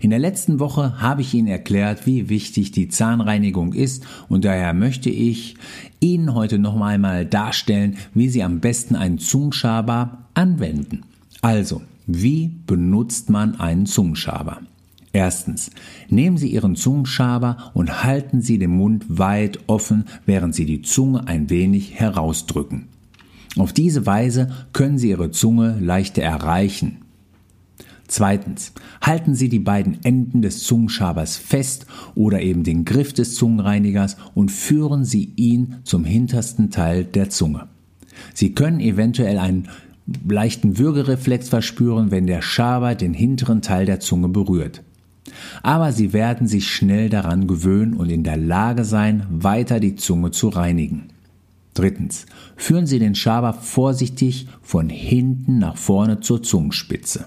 In der letzten Woche habe ich Ihnen erklärt, wie wichtig die Zahnreinigung ist und daher möchte ich Ihnen heute noch einmal darstellen, wie Sie am besten einen Zungenschaber anwenden. Also, wie benutzt man einen Zungenschaber? Erstens, nehmen Sie Ihren Zungenschaber und halten Sie den Mund weit offen, während Sie die Zunge ein wenig herausdrücken. Auf diese Weise können Sie Ihre Zunge leichter erreichen. Zweitens, halten Sie die beiden Enden des Zungenschabers fest oder eben den Griff des Zungenreinigers und führen Sie ihn zum hintersten Teil der Zunge. Sie können eventuell einen leichten Würgereflex verspüren, wenn der Schaber den hinteren Teil der Zunge berührt. Aber Sie werden sich schnell daran gewöhnen und in der Lage sein, weiter die Zunge zu reinigen. Drittens, führen Sie den Schaber vorsichtig von hinten nach vorne zur Zungenspitze.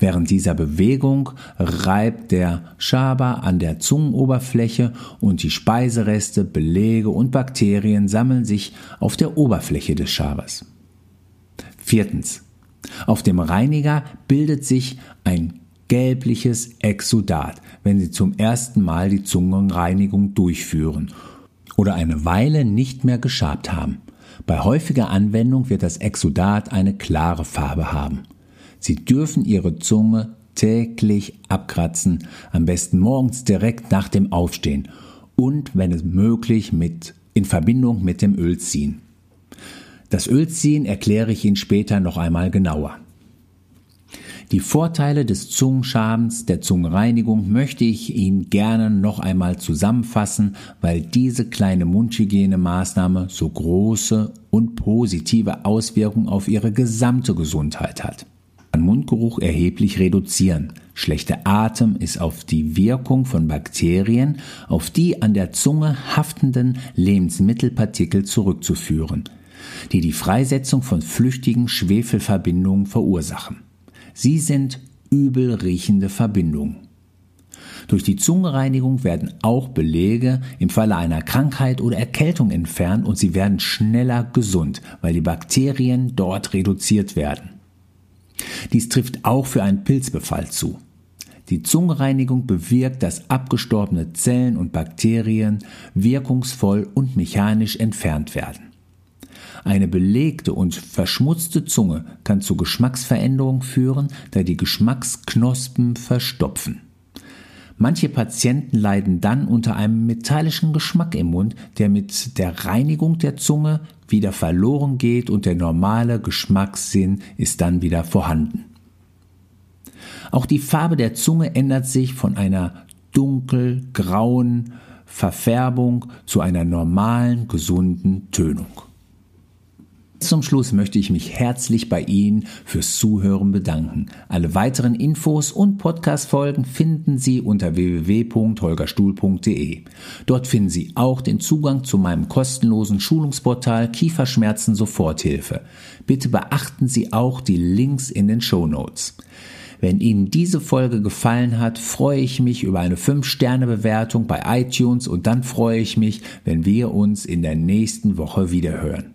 Während dieser Bewegung reibt der Schaber an der Zungenoberfläche und die Speisereste, Belege und Bakterien sammeln sich auf der Oberfläche des Schabers. Viertens. Auf dem Reiniger bildet sich ein gelbliches Exudat, wenn Sie zum ersten Mal die Zungenreinigung durchführen oder eine Weile nicht mehr geschabt haben. Bei häufiger Anwendung wird das Exudat eine klare Farbe haben. Sie dürfen Ihre Zunge täglich abkratzen, am besten morgens direkt nach dem Aufstehen und, wenn es möglich, mit, in Verbindung mit dem Ölziehen. Das Ölziehen erkläre ich Ihnen später noch einmal genauer. Die Vorteile des Zungenschabens, der Zungenreinigung möchte ich Ihnen gerne noch einmal zusammenfassen, weil diese kleine Mundhygienemaßnahme so große und positive Auswirkungen auf Ihre gesamte Gesundheit hat. Mundgeruch erheblich reduzieren. Schlechter Atem ist auf die Wirkung von Bakterien auf die an der Zunge haftenden Lebensmittelpartikel zurückzuführen, die die Freisetzung von flüchtigen Schwefelverbindungen verursachen. Sie sind übel riechende Verbindungen. Durch die Zungenreinigung werden auch Belege im Falle einer Krankheit oder Erkältung entfernt und sie werden schneller gesund, weil die Bakterien dort reduziert werden. Dies trifft auch für einen Pilzbefall zu. Die Zungenreinigung bewirkt, dass abgestorbene Zellen und Bakterien wirkungsvoll und mechanisch entfernt werden. Eine belegte und verschmutzte Zunge kann zu Geschmacksveränderungen führen, da die Geschmacksknospen verstopfen. Manche Patienten leiden dann unter einem metallischen Geschmack im Mund, der mit der Reinigung der Zunge wieder verloren geht und der normale Geschmackssinn ist dann wieder vorhanden. Auch die Farbe der Zunge ändert sich von einer dunkelgrauen Verfärbung zu einer normalen, gesunden Tönung. Zum Schluss möchte ich mich herzlich bei Ihnen fürs Zuhören bedanken. Alle weiteren Infos und Podcast-Folgen finden Sie unter www.holgerstuhl.de. Dort finden Sie auch den Zugang zu meinem kostenlosen Schulungsportal Kieferschmerzen Soforthilfe. Bitte beachten Sie auch die Links in den Show Notes. Wenn Ihnen diese Folge gefallen hat, freue ich mich über eine 5-Sterne-Bewertung bei iTunes und dann freue ich mich, wenn wir uns in der nächsten Woche wiederhören.